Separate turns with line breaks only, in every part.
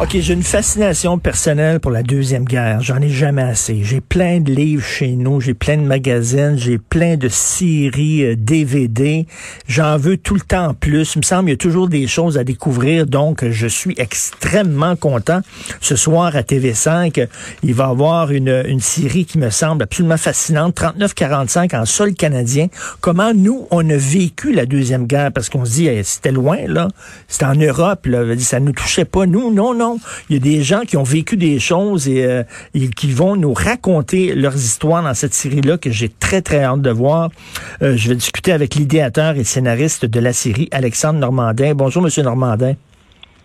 OK, j'ai une fascination personnelle pour la Deuxième Guerre. J'en ai jamais assez. J'ai plein de livres chez nous, j'ai plein de magazines, j'ai plein de séries euh, DVD. J'en veux tout le temps plus. Il me semble qu'il y a toujours des choses à découvrir, donc je suis extrêmement content. Ce soir à TV5, il va y avoir une, une série qui me semble absolument fascinante, 39-45 en sol canadien. Comment nous, on a vécu la Deuxième Guerre, parce qu'on se dit, c'était loin, là. C'était en Europe, là. Ça nous touchait pas. Nous, non, non. Il y a des gens qui ont vécu des choses et, euh, et qui vont nous raconter leurs histoires dans cette série-là que j'ai très, très hâte de voir. Euh, je vais discuter avec l'idéateur et scénariste de la série, Alexandre Normandin. Bonjour, Monsieur Normandin.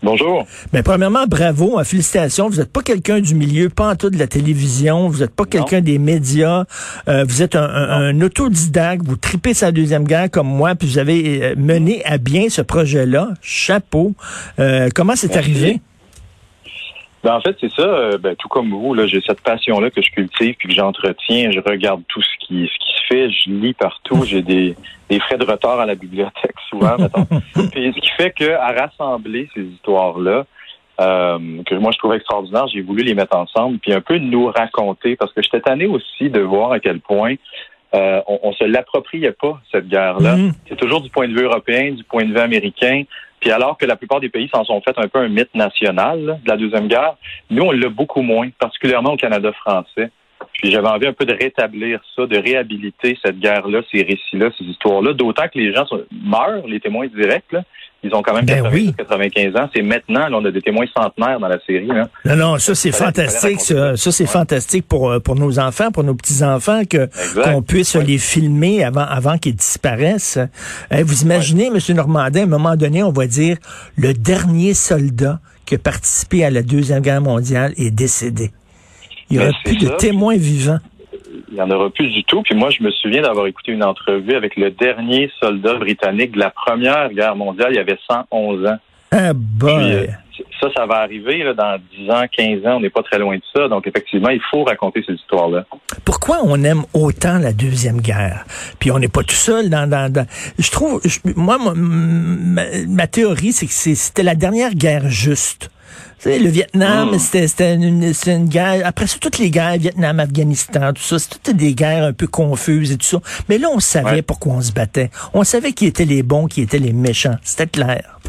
Bonjour.
Ben, premièrement, bravo, hein, félicitations. Vous n'êtes pas quelqu'un du milieu, pas en tout de la télévision, vous n'êtes pas quelqu'un des médias, euh, vous êtes un, un, un, autodidacte, vous tripez sa deuxième guerre comme moi, puis vous avez mené à bien ce projet-là. Chapeau. Euh, comment c'est arrivé?
Ben, en fait, c'est ça. Euh, ben, tout comme vous, là, j'ai cette passion-là que je cultive puis que j'entretiens. Je regarde tout ce qui, ce qui se fait. Je lis partout. J'ai des, des frais de retard à la bibliothèque souvent. puis, ce qui fait que à rassembler ces histoires-là, euh, que moi je trouve extraordinaire, j'ai voulu les mettre ensemble puis un peu nous raconter parce que j'étais tanné aussi de voir à quel point euh, on, on se l'appropriait pas cette guerre-là.
Mhm.
C'est toujours du point de vue européen, du point de vue américain. Puis alors que la plupart des pays s'en sont fait un peu un mythe national de la Deuxième Guerre, nous, on l'a beaucoup moins, particulièrement au Canada français. Puis j'avais envie un peu de rétablir ça, de réhabiliter cette guerre-là, ces récits-là, ces histoires-là, d'autant que les gens meurent, les témoins directs, là. Ils ont quand même
Ben
90,
oui.
95 ans. C'est maintenant, là, on a des témoins centenaires dans la série. Là.
Non, non, ça c'est fantastique. Ça, ça c'est
Ouais.
fantastique pour euh, pour nos enfants, pour nos petits enfants, que qu'on puisse
Ouais.
les filmer avant avant qu'ils disparaissent. Eh, vous imaginez, Monsieur Normandin, à un moment donné, on va dire le dernier soldat qui a participé à la deuxième guerre mondiale est décédé. Il n'y
Ben,
aura plus de témoins vivants.
Il n'y en aura plus du tout. Puis moi, je me souviens d'avoir écouté une entrevue avec le dernier soldat britannique de la Première Guerre mondiale. Il avait 111 ans.
Ah
euh, ça, ça va arriver là, dans 10 ans, 15 ans. On n'est pas très loin de ça. Donc, effectivement, il faut raconter ces histoires-là.
Pourquoi on aime autant la deuxième guerre? Puis on n'est pas tout seul dans. dans, dans- je trouve, je- moi, ma, ma- ma théorie, c'est que c'était la dernière guerre juste. Le Vietnam,
Mm.
c'était une, une guerre. Après ça, toutes les guerres, Vietnam, Afghanistan, tout ça, c'était des guerres un peu confuses et tout ça. Mais là, on savait
Ouais.
pourquoi on se battait. On savait qui étaient les bons, qui étaient les méchants. C'était clair.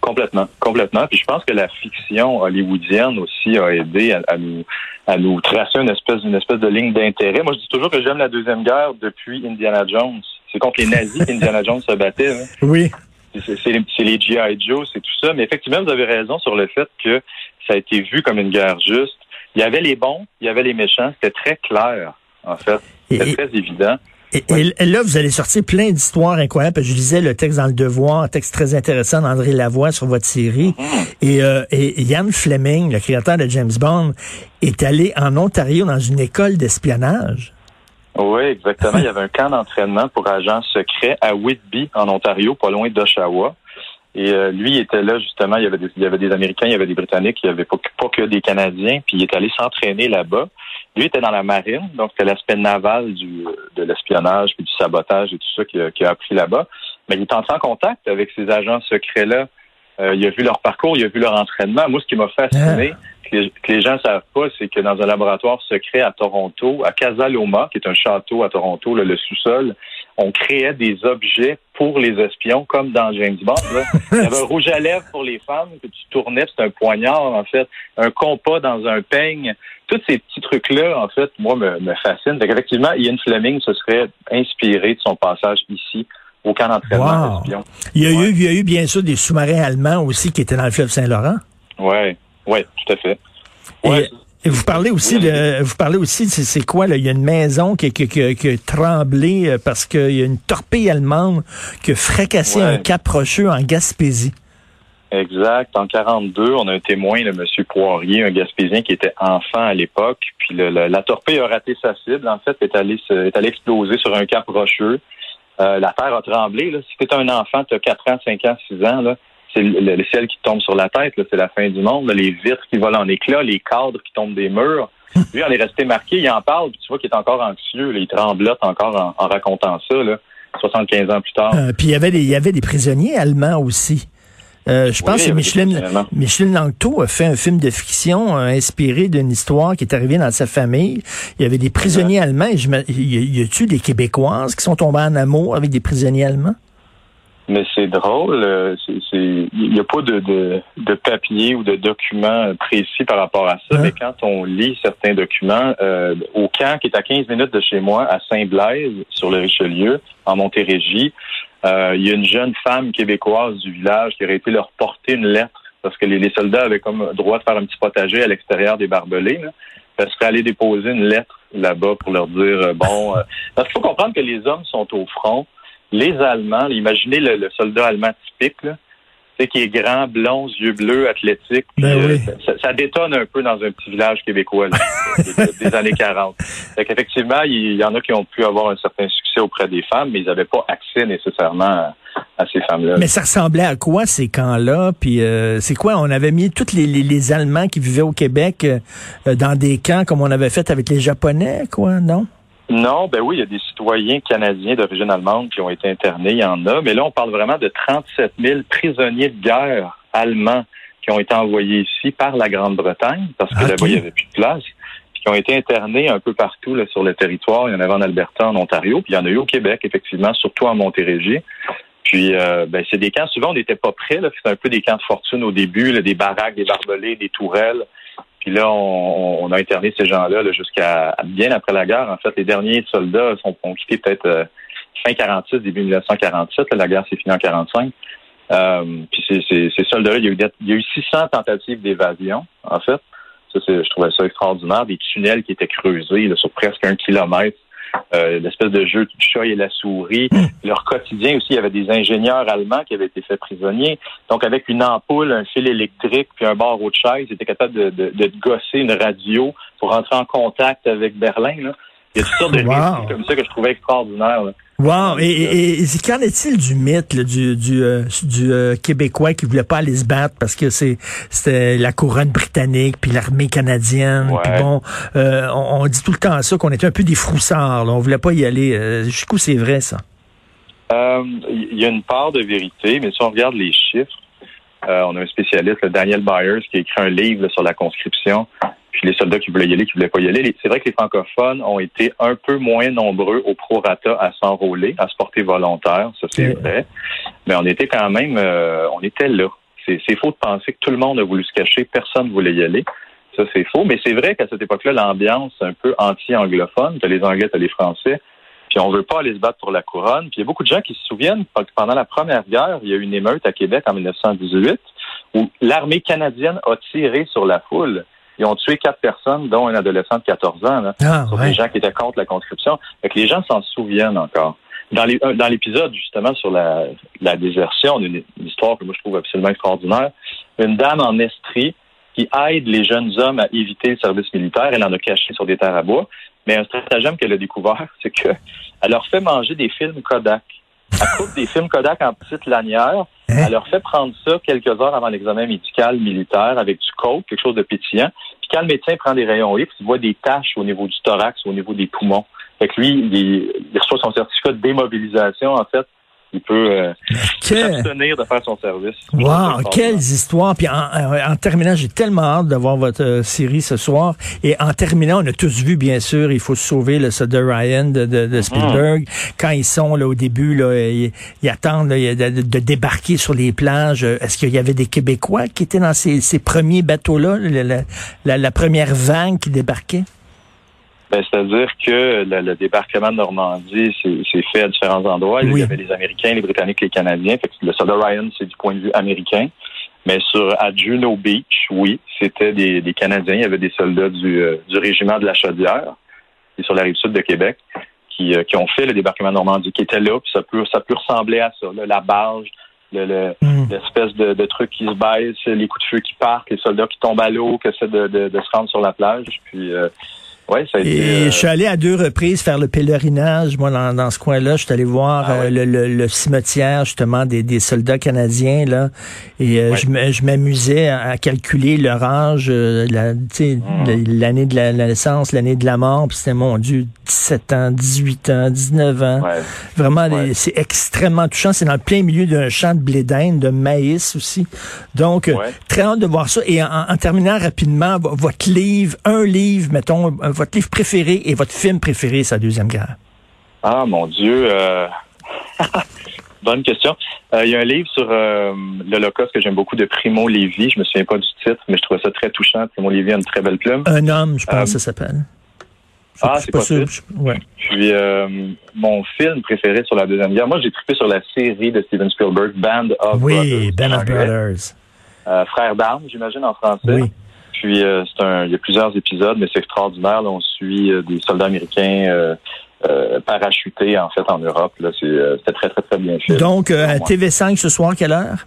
Complètement, complètement. Puis je pense que la fiction hollywoodienne aussi a aidé à, à nous à nous tracer une espèce une espèce de ligne d'intérêt. Moi, je dis toujours que j'aime la deuxième guerre depuis Indiana Jones. C'est contre les nazis qu'Indiana Jones se battait. hein.
Oui.
C'est les, G.I. Joe, c'est tout ça. Mais effectivement, vous avez raison sur le fait que ça a été vu comme une guerre juste. Il y avait les bons, il y avait les méchants. C'était très clair, en fait. C'était très évident.
Et, et là, vous allez sortir plein d'histoires incroyables. Je lisais le texte dans Le Devoir, un texte très intéressant d'André Lavoie sur votre série. Et, euh, et Ian Fleming, le créateur de James Bond, est allé en Ontario dans une école d'espionnage.
Oui, exactement. Il y avait un camp d'entraînement pour agents secrets à Whitby, en Ontario, pas loin d'Oshawa. Et euh, lui, il était là justement. Il y avait des, il y avait des Américains, il y avait des Britanniques, il y avait pas, pas que des Canadiens. Puis il est allé s'entraîner là-bas. Lui était dans la marine, donc c'était l'aspect naval du, de l'espionnage puis du sabotage et tout ça qu'il a, a appris là-bas. Mais il est entré en contact avec ces agents secrets-là. Euh, il a vu leur parcours, il a vu leur entraînement. Moi, ce qui m'a fasciné, que, les, que les gens ne savent pas, c'est que dans un laboratoire secret à Toronto, à Casa Loma, qui est un château à Toronto, là, le sous-sol, on créait des objets pour les espions, comme dans James Bond. Là. Il y avait un rouge à lèvres pour les femmes que tu tournais, c'était un poignard, en fait, un compas dans un peigne. Tous ces petits trucs-là, en fait, moi, me, me fascinent. Fait Effectivement, Ian Fleming se serait inspiré de son passage ici au camp d'entraînement
Wow.
d'espions.
Il y, a
Ouais.
eu, il y a eu bien sûr des sous-marins allemands aussi qui étaient dans le fleuve Saint-Laurent.
Oui, oui, tout à fait.
Et,
Ouais.
et vous parlez aussi
Oui,
de, vous parlez aussi, c'est c'est quoi là? Il y a une maison qui, qui, qui- qui a tremblé euh, parce qu'il y a une torpille allemande qui a fracassé
Ouais.
un cap rocheux en Gaspésie.
Exact. En 42, on a un témoin, le monsieur Poirier, un Gaspésien qui était enfant à l'époque. Puis le- le- la torpille a raté sa cible. En fait, est allée se- est allée exploser sur un cap rocheux. Euh, la terre a tremblé. Là. Si tu un enfant, tu as 4 ans, 5 ans, 6 ans, là, c'est le, le ciel qui tombe sur la tête. C'est la fin du monde. là. Les vitres qui volent en éclats, les cadres qui tombent des murs. Lui, on est resté marqué, il en parle, puis tu vois qu'il est encore anxieux, là, il tremblote encore en, en racontant ça, là, 75 ans plus tard.
Euh, puis il y avait des, il y avait des prisonniers allemands aussi. Euh, je pense que Micheline. Micheline Langto a fait un film de fiction euh, inspiré d'une histoire qui est arrivée dans sa famille. Il y avait des prisonniers allemands. Et je me- y a- y a-tu des Québécoises qui sont tombées en amour avec des prisonniers allemands?
Mais c'est drôle, euh, il n'y a pas de, de, de papier ou de documents précis par rapport à ça,
Hein?
mais quand on lit certains documents, euh, au camp qui est à 15 minutes de chez moi, à Saint-Blaise, sur le Richelieu, en Montérégie, euh, il y a une jeune femme québécoise du village qui aurait été leur porter une lettre parce que les, les soldats avaient comme droit de faire un petit potager à l'extérieur des barbelés. Là. Elle serait allée déposer une lettre là-bas pour leur dire euh, bon. euh, parce qu'il faut comprendre que les hommes sont au front. Les Allemands, imaginez le, le soldat allemand typique, là, qui est grand, blond, yeux bleus, athlétique.
Ben
euh,
oui.
ça, ça détonne un peu dans un petit village québécois là, des, des années 40. Fait qu'effectivement, il y en a qui ont pu avoir un certain succès auprès des femmes, mais ils n'avaient pas accès nécessairement à, à ces femmes-là.
Mais ça ressemblait à quoi ces camps-là? Puis euh, c'est quoi? On avait mis tous les, les, les Allemands qui vivaient au Québec euh, dans des camps comme on avait fait avec les Japonais, quoi, non?
Non, ben oui, il y a des citoyens canadiens d'origine allemande qui ont été internés, il y en a, mais là, on parle vraiment de 37 000 prisonniers de guerre allemands qui ont été envoyés ici par la Grande-Bretagne, parce que
Ok.
là-bas, il n'y avait plus de place, puis qui ont été internés un peu partout là, sur le territoire. Il y en avait en Alberta, en Ontario, puis il y en a eu au Québec, effectivement, surtout en Montérégie. Puis, euh, ben, c'est des camps, souvent, on n'était pas prêts. C'était un peu des camps de fortune au début, là, des baraques, des barbelés, des tourelles. Puis là, on, on a interné ces gens-là là, jusqu'à bien après la guerre. En fait, les derniers soldats sont, ont quitté peut-être euh, fin 46, début 1947. là, la guerre s'est finie en 45. Euh, puis ces, ces, ces soldats-là, il y, a eu, des- il y a eu 600 tentatives d'évasion, en fait. Ça, je trouvais ça extraordinaire. Des tunnels qui étaient creusés là, sur presque un kilomètre. Euh, l'espèce de jeu du chat et la souris. Leur quotidien aussi, il y avait des ingénieurs allemands qui avaient été faits prisonniers. Donc, avec une ampoule, un fil électrique, puis un barreau de chaise, ils étaient capables de, de, de gosser une radio pour entrer en contact avec Berlin. Là. Il y a toutes sortes de
Wow.
comme ça que je trouvais extraordinaires. là.
Wow! Et, et, et qu'en est-il du mythe là, du, du, euh, du euh, Québécois qui voulait pas aller se battre parce que c'est c'était la couronne britannique puis l'armée canadienne puis bon euh, on, on dit tout le temps ça qu'on était un peu des froussards là, on voulait pas y aller. Euh, jusqu'où c'est vrai ça?
Il y a une part de vérité, mais si on regarde les chiffres, on a un spécialiste, le Daniel Byers, qui a écrit un livre là, sur la conscription, puis les soldats qui voulaient y aller, qui voulaient pas y aller. C'est vrai que les francophones ont été un peu moins nombreux au prorata à s'enrôler, à se porter volontaire, ça c'est vrai, mais on était quand même, euh, on était là. C'est faux de penser que tout le monde a voulu se cacher, personne ne voulait y aller. Ça, c'est faux. Mais c'est vrai qu'à cette époque-là, l'ambiance un peu anti-anglophone, que les Anglais, que les Français, puis on veut pas aller se battre pour la couronne. Puis il y a beaucoup de gens qui se souviennent que pendant la Première Guerre, il y a eu une émeute à Québec en 1918 où l'armée canadienne a tiré sur la foule. Ils ont tué quatre personnes, dont un adolescent de 14 ans, là,
Ah
sur
ouais.
des gens qui étaient contre la conscription. Fait que les gens s'en souviennent encore. Dans euh, l'épisode, justement, sur la, la désertion, une, une histoire que moi je trouve absolument extraordinaire. Une dame en Estrie qui aide les jeunes hommes à éviter le service militaire. Elle en a caché sur des terres à bois. Mais un stratagème qu'elle a découvert, c'est que elle leur fait manger des films Kodak. Coupe des films Kodak en petites lanières.
Hein?
Elle leur fait prendre ça quelques heures avant l'examen médical militaire avec du coke, quelque chose de pétillant. Puis quand le médecin prend des rayons X, il voit des taches au niveau du thorax, au niveau des poumons. Fait que lui, il, il reçoit son certificat de démobilisation, en fait. Il peut euh,
Quel-
s'abstenir de faire son service.
Wow, quelles histoires! Puis en, terminant, j'ai tellement hâte de voir votre euh, série ce soir. Et en terminant, on a tous vu, bien sûr, il faut sauver le soldat Ryan de, de, de Spielberg. Quand ils sont là au début, là, ils, ils attendent là, de, de débarquer sur les plages. Euh, Est-ce qu'il y avait des Québécois qui étaient dans ces, ces premiers bateaux-là, la- la première vague qui débarquait?
Ben, C'est-à-dire que le, le débarquement de Normandie c'est c'est fait à différents endroits. Il y avait les Américains, les Britanniques, les Canadiens. Fait que le soldat Ryan, c'est du point de vue américain. Mais sur à Juno Beach, oui, c'était des, des Canadiens. Il y avait des soldats du, euh, du régiment de la Chaudière, qui est sur la rive sud de Québec, qui, euh, qui ont fait le débarquement de Normandie, qui étaient là. Puis ça peut, ça peut ressembler à ça, là, la barge, le, le- l'espèce de, de truc qui se baisse, les coups de feu qui partent, les soldats qui tombent à l'eau, qui essaient de, de, de se rendre sur la plage. Puis euh, Ouais, ça a été.
Et
euh,
je suis allé à deux reprises faire le pèlerinage, moi, dans, dans ce coin-là. Je suis allé voir
Ah
euh,
ouais.
le, le- le cimetière, justement, des, des soldats canadiens, là. Et euh,
Ouais.
je m'amusais à, à calculer leur âge, euh, la- tu sais,
Mm.
l'année de la, la naissance, l'année de la mort. Puis c'était, mon Dieu, 17 ans, 18 ans, 19 ans.
ouais.
Vraiment, c'est extrêmement touchant. C'est dans le plein milieu d'un champ de blé d'Inde, de maïs aussi. Donc, très hâte de voir ça. Et en, en terminant rapidement, vo- votre livre, un livre, mettons, votre livre préféré et votre film préféré, la Deuxième Guerre?
Ah mon Dieu. euh, Bonne question. Euh, Il y a un livre sur euh, l'Holocauste que j'aime beaucoup de Primo Levi. Je me souviens pas du titre, mais je trouvais ça très touchant. Primo Levi a une très belle plume.
Un homme, je pense que ça s'appelle.
Ah, c'est possible.
Ouais.
Puis euh, mon film préféré sur la deuxième guerre, moi j'ai trippé sur la série de Steven Spielberg, Band of
Oui,
Brothers.
Ben
en
of. Brothers.
Euh, Frères d'armes, j'imagine en français.
Oui.
Puis euh, c'est un, il y a plusieurs épisodes, mais c'est extraordinaire. Là, on suit euh, des soldats américains euh, euh, parachutés en fait en Europe. Là, c'est, euh, c'était très très très bien fait.
Donc, euh, à
Selon moi.
TV5 ce soir, quelle heure?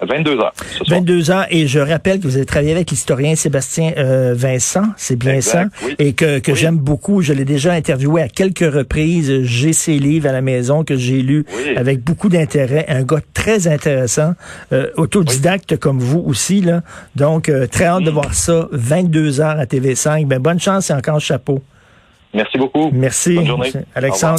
22 heures. Ce soir.
22 ans. Et je rappelle que vous avez travaillé avec l'historien Sébastien euh, Vincent, c'est bien
Exact,
ça,
oui.
et que, que
Oui.
j'aime beaucoup. Je l'ai déjà interviewé à quelques reprises. J'ai ses livres à la maison que j'ai lus
Oui.
avec beaucoup d'intérêt. Un gars très intéressant, euh, autodidacte comme vous aussi. là. Donc, euh, très hâte de
Mm.
voir ça. 22 heures à TV5. Ben, bonne chance et encore chapeau.
Merci beaucoup.
Merci.
Bonne journée.
Alexandre.